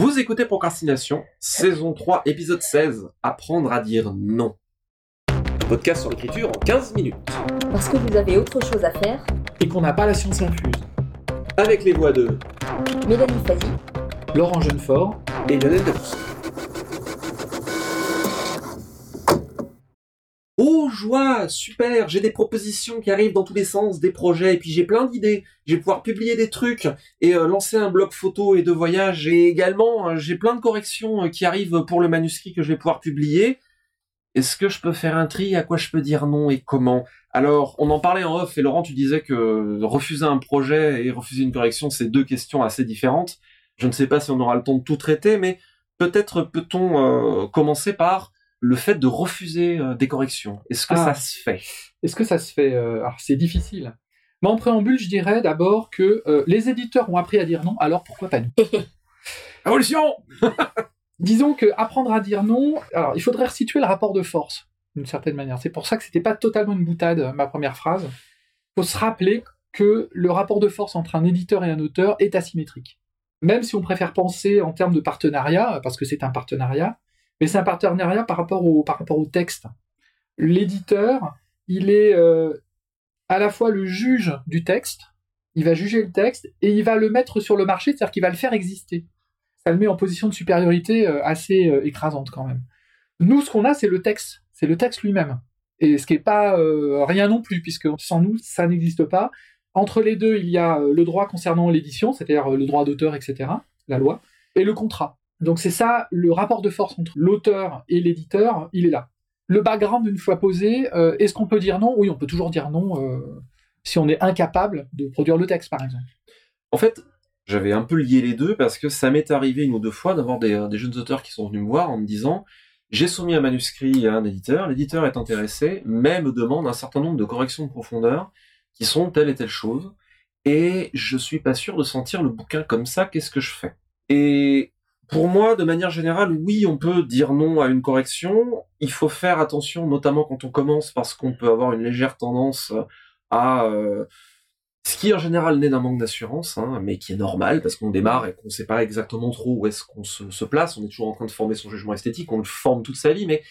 Vous écoutez Procrastination, saison 3, épisode 16, Apprendre à dire non. Podcast sur l'écriture en 15 minutes. Parce que vous avez autre chose à faire. Et qu'on n'a pas la science infuse. Avec les voix de Mélanie Fazi, Laurent Jeunefort. et Lionel Debus. Oh joie, super, j'ai des propositions qui arrivent dans tous les sens, des projets, et puis j'ai plein d'idées. Je vais pouvoir publier des trucs et euh, lancer un blog photo et de voyage. Et également, euh, j'ai plein de corrections euh, qui arrivent pour le manuscrit que je vais pouvoir publier. Est-ce que je peux faire un tri? À quoi je peux dire non et comment? Alors, on en parlait en off et Laurent, tu disais que refuser un projet et refuser une correction, c'est deux questions assez différentes. Je ne sais pas si on aura le temps de tout traiter, mais peut-être peut-on commencer par le fait de refuser euh, des corrections. Est-ce que ça Ah. se fait? Est-ce que ça se fait Alors, c'est difficile. Mais en préambule, je dirais d'abord que euh, les éditeurs ont appris à dire non, alors pourquoi pas nous? Révolution Disons que apprendre à dire non, alors il faudrait resituer le rapport de force, d'une certaine manière. C'est pour ça que c'était pas totalement une boutade, ma première phrase. Il faut se rappeler que le rapport de force entre un éditeur et un auteur est asymétrique. Même si on préfère penser en termes de partenariat, parce que c'est un partenariat, mais c'est un partenariat par rapport au, par rapport au texte. L'éditeur, il est euh, à la fois le juge du texte, il va juger le texte et il va le mettre sur le marché, c'est-à-dire qu'il va le faire exister. Ça le met en position de supériorité euh, assez euh, écrasante quand même. Nous, ce qu'on a, c'est le texte, c'est le texte lui-même. Et ce qui n'est pas rien non plus, puisque sans nous, ça n'existe pas. Entre les deux, il y a le droit concernant l'édition, c'est-à-dire le droit d'auteur, etc., la loi, et le contrat. Donc c'est ça, le rapport de force entre l'auteur et l'éditeur, il est là. Le background, une fois posé, euh, est-ce qu'on peut dire non? Oui, on peut toujours dire non euh, si on est incapable de produire le texte, par exemple. En fait, j'avais un peu lié les deux parce que ça m'est arrivé une ou deux fois d'avoir des, euh, des jeunes auteurs qui sont venus me voir en me disant j'ai soumis un manuscrit à un éditeur, l'éditeur est intéressé, mais me demande un certain nombre de corrections de profondeur qui sont telle et telle chose, et je suis pas sûr de sentir le bouquin comme ça, qu'est-ce que je fais? Et pour moi, de manière générale, oui, on peut dire non à une correction. Il faut faire attention, notamment quand on commence, parce qu'on peut avoir une légère tendance à euh, ce qui en général naît d'un manque d'assurance, hein, mais qui est normal parce qu'on démarre et qu'on ne sait pas exactement trop où est-ce qu'on se, place. On est toujours en train de former son jugement esthétique, on le forme toute sa vie, mais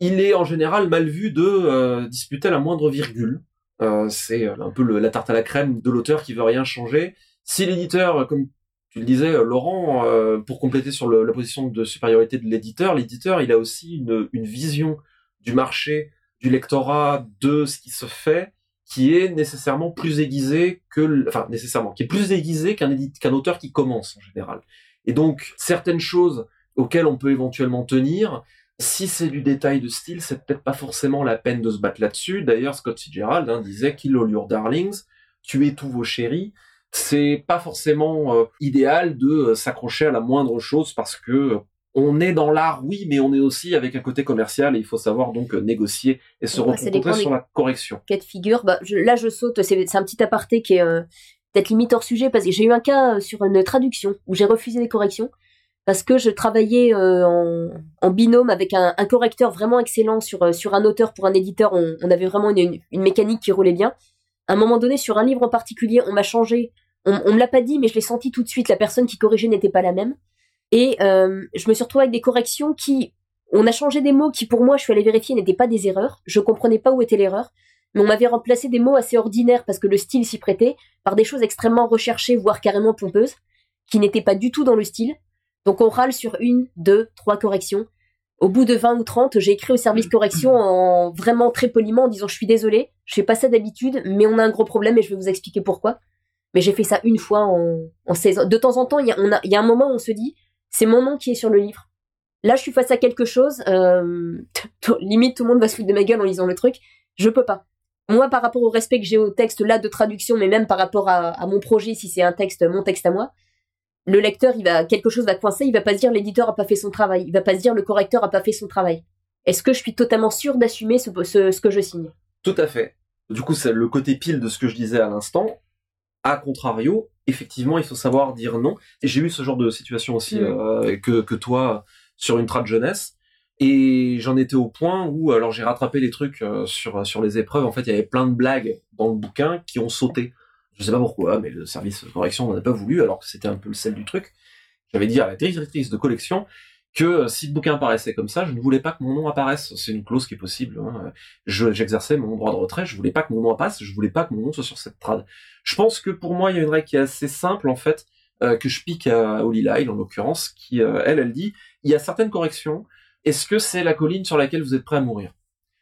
il est en général mal vu de euh, disputer la moindre virgule. Euh, c'est un peu la tarte à la crème de l'auteur qui veut rien changer. Si l'éditeur, comme tu le disais, Laurent, euh, pour compléter sur la position de supériorité de l'éditeur, l'éditeur, il a aussi une, vision du marché, du lectorat, de ce qui se fait, qui est nécessairement plus aiguisée que, enfin nécessairement, qui est plus qu'un qu'un auteur qui commence en général. Et donc certaines choses auxquelles on peut éventuellement tenir, si c'est du détail de style, c'est peut-être pas forcément la peine de se battre là-dessus. D'ailleurs, Scott Fitzgerald hein, disait Kill all your darlings, tuez tous vos chéris. C'est pas forcément euh, idéal de euh, s'accrocher à la moindre chose parce que euh, on est dans l'art, oui, mais on est aussi avec un côté commercial et il faut savoir donc négocier et se Ouais, reconcentrer sur la correction. cas de figure. Bah, je- là, je saute. C'est un petit aparté qui est euh, peut-être limite hors sujet parce que j'ai eu un cas sur une traduction où j'ai refusé des corrections parce que je travaillais euh, en, en binôme avec un, un correcteur vraiment excellent sur, sur un auteur pour un éditeur. On, on avait vraiment une, une- une mécanique qui roulait bien. À un moment donné, sur un livre en particulier, on m'a changé. On, on me l'a pas dit, mais je l'ai senti tout de suite. La personne qui corrigeait n'était pas la même. Et euh, je me suis retrouvée avec des corrections qui... On a changé des mots qui, pour moi, je suis allée vérifier, n'étaient pas des erreurs. Je comprenais pas où était l'erreur mais on m'avait remplacé des mots assez ordinaires parce que le style s'y prêtait par des choses extrêmement recherchées, voire carrément pompeuses, qui n'étaient pas du tout dans le style. Donc on râle sur une, deux, trois corrections. Au bout de 20 ou 30, j'ai écrit au service correction en vraiment très poliment en disant je suis désolé, je fais pas ça d'habitude, mais on a un gros problème et je vais vous expliquer pourquoi. Mais j'ai fait ça une fois en, en 16 ans. De temps en temps, il y a, un moment où on se dit c'est mon nom qui est sur le livre. Là, je suis face à quelque chose, euh, limite tout le monde va se foutre de ma gueule en lisant le truc. Je peux pas moi, par rapport au respect que j'ai au texte là de traduction, mais même par rapport à, mon projet, si c'est un texte, mon texte à moi, le lecteur, il va quelque chose va coincer, il va pas se dire l'éditeur a pas fait son travail, il va pas se dire le correcteur a pas fait son travail. Est-ce que je suis totalement sûr d'assumer ce, ce, ce que je signe? Tout à fait. Du coup, c'est le côté pile de ce que je disais à l'instant. A contrario, effectivement, il faut savoir dire non. Et j'ai eu ce genre de situation aussi Mm. euh, que, que toi sur une trad jeunesse. Et j'en étais au point où, alors j'ai rattrapé les trucs euh, sur, sur les épreuves. En fait, il y avait plein de blagues dans le bouquin qui ont sauté. Je sais pas pourquoi, mais le service de correction n'en a pas voulu, alors que c'était un peu le sel du truc. j'avais dit à la directrice de collection que euh, si le bouquin apparaissait comme ça, je ne voulais pas que mon nom apparaisse. C'est une clause qui est possible. Hein. J'exerçais mon droit de retrait, je voulais pas que mon nom apparaisse, je voulais pas que mon nom soit sur cette trad. Je pense que pour moi, il y a une règle qui est assez simple en fait, euh, que je pique à Holly Lyle en l'occurrence, qui euh, elle, elle dit, il y a certaines corrections. Est-ce que c'est la colline sur laquelle vous êtes prêt à mourir?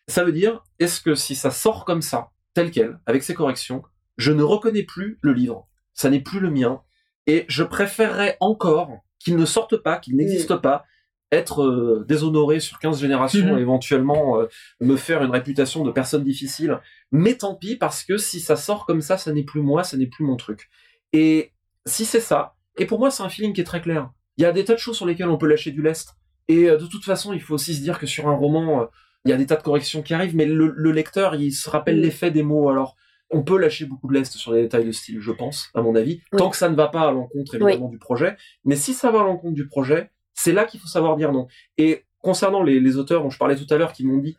Ça veut dire, est-ce que si ça sort comme ça, tel quel, avec ces corrections, je ne reconnais plus le livre, ça n'est plus le mien, et je préférerais encore qu'il ne sorte pas, qu'il n'existe pas, être euh, déshonoré sur 15 générations, mhm. éventuellement euh, me faire une réputation de personne difficile. Mais tant pis, parce que si ça sort comme ça, ça n'est plus moi, ça n'est plus mon truc. Et si c'est ça, et pour moi c'est un feeling qui est très clair. Il y a des tas de choses sur lesquelles on peut lâcher du lest. Et euh, de toute façon, il faut aussi se dire que sur un roman, il y a des tas de corrections qui arrivent, mais le, lecteur, il se rappelle l'effet des mots. Alors, on peut lâcher beaucoup de lest sur les détails de style, je pense, à mon avis, tant que ça ne va pas à l'encontre évidemment du projet. Mais si ça va à l'encontre du projet, c'est là qu'il faut savoir dire non. Et concernant les, auteurs dont je parlais tout à l'heure qui m'ont dit,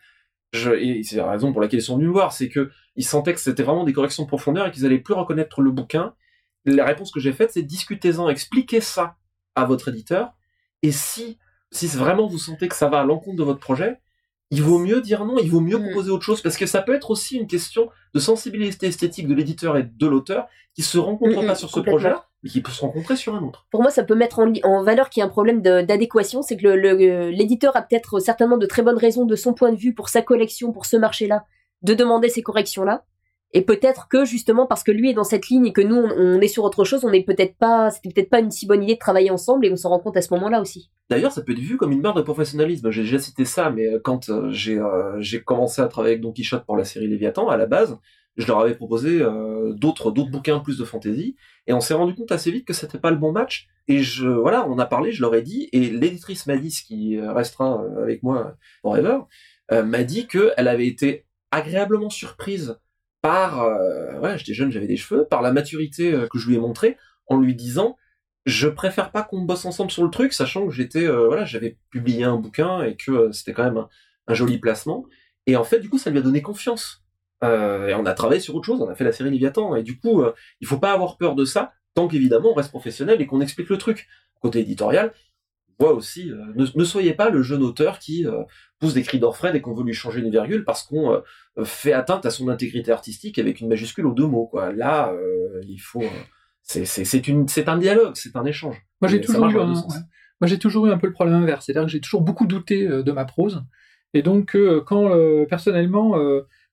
je, et c'est la raison pour laquelle ils sont venus me voir, c'est que ils sentaient que c'était vraiment des corrections de profondeur et qu'ils allaient plus reconnaître le bouquin. La réponse que j'ai faite, c'est discutez-en, expliquez ça à votre éditeur. Et si, si vraiment vous sentez que ça va à l'encontre de votre projet, il vaut mieux dire non, il vaut mieux mm. proposer autre chose, parce que ça peut être aussi une question de sensibilité esthétique de l'éditeur et de l'auteur qui se rencontrent mm, pas mm, sur ce projet-là, mais qui peut se rencontrer sur un autre. Pour moi, ça peut mettre en, valeur qu'il y a un problème d'adéquation, c'est que l'éditeur a peut-être certainement de très bonnes raisons de son point de vue pour sa collection, pour ce marché-là, de demander ces corrections-là. Et peut-être que justement parce que lui est dans cette ligne et que nous on, est sur autre chose, on n'est peut-être pas, c'était peut-être pas une si bonne idée de travailler ensemble et on s'en rend compte à ce moment-là aussi. D'ailleurs, ça peut être vu comme une barre de professionnalisme. J'ai déjà cité ça, mais euh, quand euh, j'ai euh, j'ai commencé à travailler avec Don Quichotte pour la série Léviathan, à la base, je leur avais proposé d'autres d'autres bouquins plus de fantasy et on s'est rendu compte assez vite que c'était pas le bon match. Et je voilà, on a parlé, je leur ai dit et l'éditrice m'a dit ce qui restera avec moi forever m'a dit que elle avait été agréablement surprise par, euh, ouais, j'étais jeune, j'avais des cheveux, par la maturité euh, que je lui ai montrée, en lui disant, je préfère pas qu'on bosse ensemble sur le truc, sachant que j'étais, euh, voilà, j'avais publié un bouquin et que c'était quand même un, joli placement. Et en fait, du coup, ça lui a donné confiance. Et on a travaillé sur autre chose, on a fait la série Léviathan. Et du coup, il faut pas avoir peur de ça, tant qu'évidemment on reste professionnel et qu'on explique le truc. Côté éditorial, voit aussi, ne, ne, soyez pas le jeune auteur qui pousse des cris d'orfraie dès qu'on veut lui changer une virgule parce qu'on euh, fait atteinte à son intégrité artistique avec une majuscule aux deux mots. Quoi. Là, euh, il faut. Euh, c'est, un dialogue, c'est un échange. Moi, j'ai toujours eu un, Moi, j'ai toujours eu un peu le problème inverse. C'est-à-dire que j'ai toujours beaucoup douté de ma prose. Et donc, quand personnellement,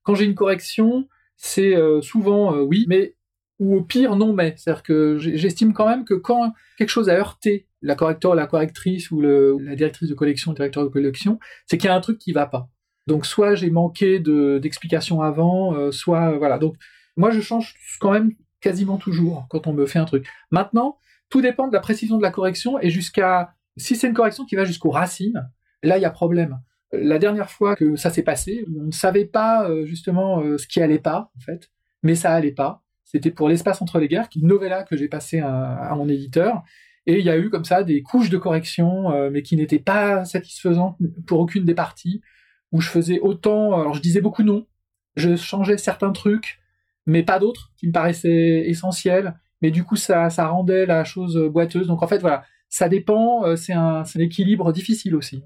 quand j'ai une correction, c'est souvent oui, mais ou au pire non mais. C'est-à-dire que j'estime quand même que quand quelque chose a heurté la correcteur, la correctrice ou la directrice de collection, le directeur de collection, c'est qu'il y a un truc qui va pas. Donc soit j'ai manqué d'explications avant, euh, soit voilà. Donc moi je change quand même quasiment toujours quand on me fait un truc. Maintenant, tout dépend de la précision de la correction et jusqu'à si c'est une correction qui va jusqu'aux racines, là il y a problème. La dernière fois que ça s'est passé, on ne savait pas euh, justement euh, ce qui allait pas en fait, mais ça allait pas. C'était pour l'espace entre les guerres, une novella que j'ai passé à, mon éditeur. Et il y a eu comme ça des couches de correction, mais qui n'étaient pas satisfaisantes pour aucune des parties où je faisais autant, alors je disais beaucoup non, je changeais certains trucs, mais pas d'autres qui me paraissaient essentiels, mais du coup ça, ça rendait la chose boiteuse. Donc en fait voilà, ça dépend, euh, c'est un, un équilibre difficile aussi.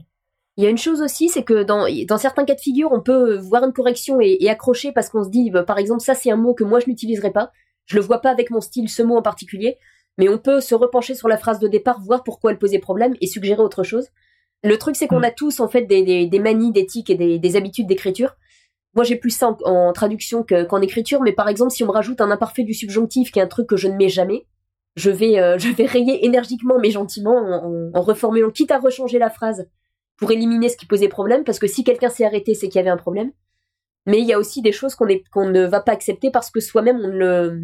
Il y a une chose aussi, c'est que dans, dans certains cas de figure, on peut voir une correction et, accrocher parce qu'on se dit, bah, par exemple, ça c'est un mot que moi je n'utiliserai pas, je le vois pas avec mon style, ce mot en particulier, mais on peut se repencher sur la phrase de départ, voir pourquoi elle posait problème et suggérer autre chose. Le truc, c'est qu'on mm. a tous en fait des, des, manies d'éthique et des, habitudes d'écriture. Moi, j'ai plus ça en, traduction qu'en écriture, mais par exemple, si on me rajoute un imparfait du subjonctif, qui est un truc que je ne mets jamais, je vais, euh, je vais rayer énergiquement mais gentiment en, reformulant, quitte à rechanger la phrase pour éliminer ce qui posait problème, parce que si quelqu'un s'est arrêté, c'est qu'il y avait un problème. Mais il y a aussi des choses qu'on ne va pas accepter parce que soi-même, on ne le,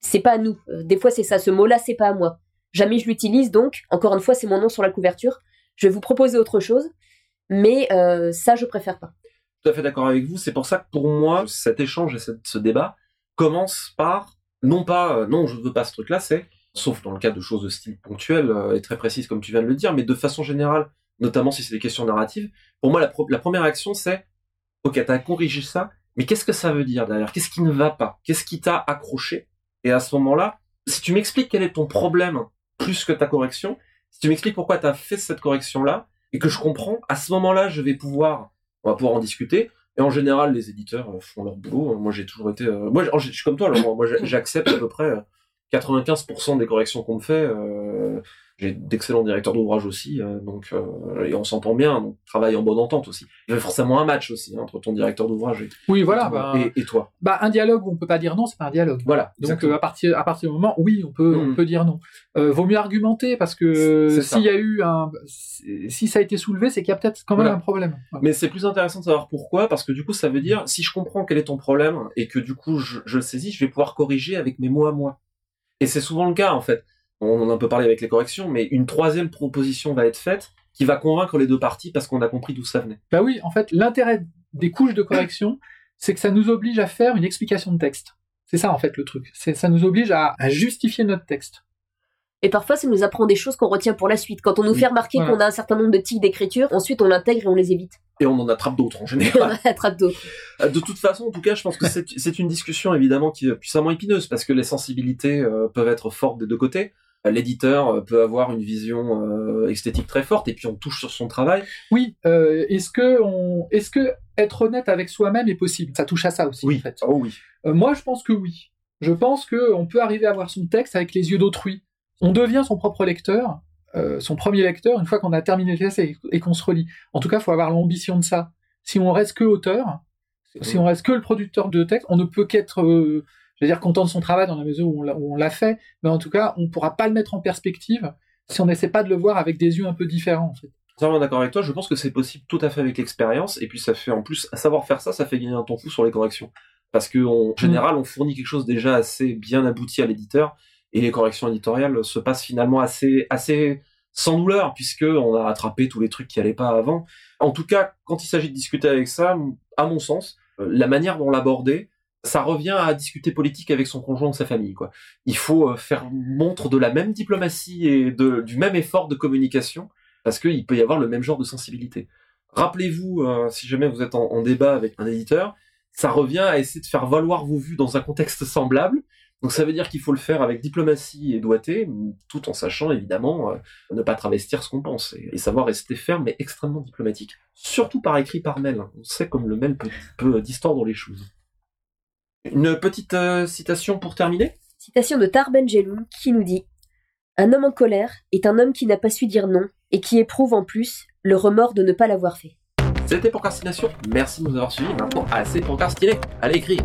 c'est pas à nous. Euh, des fois, c'est ça. Ce mot-là, c'est pas à moi. Jamais je l'utilise, donc, encore une fois, c'est mon nom sur la couverture je vais vous proposer autre chose, mais euh, ça, je préfère pas. Tout à fait d'accord avec vous. C'est pour ça que pour moi, cet échange et ce débat commence par non pas euh, non, je ne veux pas ce truc-là, c'est sauf dans le cas de choses de style ponctuel et très précises comme tu viens de le dire, mais de façon générale, notamment si c'est des questions narratives. Pour moi, la, première action, c'est ok, t'as corrigé ça, mais qu'est-ce que ça veut dire derrière? Qu'est-ce qui ne va pas? Qu'est-ce qui t'a accroché? Et à ce moment-là, si tu m'expliques quel est ton problème plus que ta correction, Si tu m'expliques pourquoi tu as fait cette correction-là, et que je comprends, à ce moment-là, je vais pouvoir, on va pouvoir en discuter. Et en général, les éditeurs euh, font leur boulot. Moi, j'ai toujours été, euh, moi, je suis comme toi, j'accepte à peu près 95% des corrections qu'on me fait. Euh, j'ai d'excellents directeurs d'ouvrage aussi, euh, donc euh, et on s'entend bien, donc travaille en bonne entente aussi. Il y a forcément un match aussi hein, entre ton directeur d'ouvrage et, oui, voilà, bah, et, toi. Bah, un dialogue où on peut pas dire non, c'est pas un dialogue. Voilà. Donc euh, à partir à partir du moment, oui, on peut on mm. peut dire non. vaut mieux argumenter parce que s'il y a eu un si ça a été soulevé, c'est qu'il y a peut-être quand même un problème. Mais c'est plus intéressant de savoir pourquoi, parce que du coup, ça veut dire si je comprends quel est ton problème et que du coup je, je le saisis, je vais pouvoir corriger avec mes mots à moi. Et c'est souvent le cas en fait on en a un peu parlé avec les corrections, mais une troisième proposition va être faite qui va convaincre les deux parties parce qu'on a compris d'où ça venait. Bah oui, en fait, l'intérêt des couches de correction, c'est que ça nous oblige à faire une explication de texte. C'est ça en fait le truc. Ça nous oblige à, justifier notre texte. Et parfois, ça nous apprend des choses qu'on retient pour la suite. Quand on nous fait remarquer qu'on a un certain nombre de tics d'écriture, ensuite on l'intègre et on les évite. Et on en attrape d'autres en général. on en attrape d'autres. Euh, de toute façon, en tout cas, je pense que c'est une discussion évidemment qui est puissamment épineuse parce que les sensibilités euh, peuvent être fortes des deux côtés l'éditeur euh, peut avoir une vision euh, esthétique très forte et puis on touche sur son travail. Oui, euh, est-ce que on, est-ce que être honnête avec soi-même est possible? Ça touche à ça aussi. Oui. En fait. Oh oui. moi, je pense que oui. Je pense que on peut arriver à voir son texte avec les yeux d'autrui. On devient son propre lecteur, son premier lecteur une fois qu'on a terminé le texte et, qu'on se relit. En tout cas, il faut avoir l'ambition de ça. Si on reste que auteur, si on reste que le producteur de texte, on ne peut qu'être je veux dire, content de son travail dans la mesure où on l'a fait, mais en tout cas, on ne pourra pas le mettre en perspective si on n'essaie pas de le voir avec des yeux un peu différents. En fait. d'accord avec toi, je pense que c'est possible tout à fait avec l'expérience, et puis ça fait en plus, savoir faire ça, ça fait gagner un temps fou sur les corrections. Parce qu'en mm. général, on fournit quelque chose déjà assez bien abouti à l'éditeur, et les corrections éditoriales se passent finalement assez, assez sans douleur, puisque on a rattrapé tous les trucs qui allaient pas avant. En tout cas, quand il s'agit de discuter avec ça, à mon sens, la manière dont l'aborder, ça revient à discuter politique avec son conjoint ou sa famille. Quoi. Il faut euh, faire montre de la même diplomatie et du même effort de communication, parce qu'il peut y avoir le même genre de sensibilité. Rappelez-vous, euh, si jamais vous êtes en, débat avec un éditeur, ça revient à essayer de faire valoir vos vues dans un contexte semblable. Donc ça veut dire qu'il faut le faire avec diplomatie et doigté, tout en sachant évidemment euh, ne pas travestir ce qu'on pense et, savoir rester ferme mais extrêmement diplomatique. Surtout par écrit, par mail. On sait comme le mail peut distordre les choses. Une petite euh, citation pour terminer? Citation de Tar Benjeloul qui nous dit Un homme en colère est un homme qui n'a pas su dire non et qui éprouve en plus le remords de ne pas l'avoir fait. C'était Procrastination. Merci de nous avoir suivis. Maintenant, assez procrastiné. Allez écrire.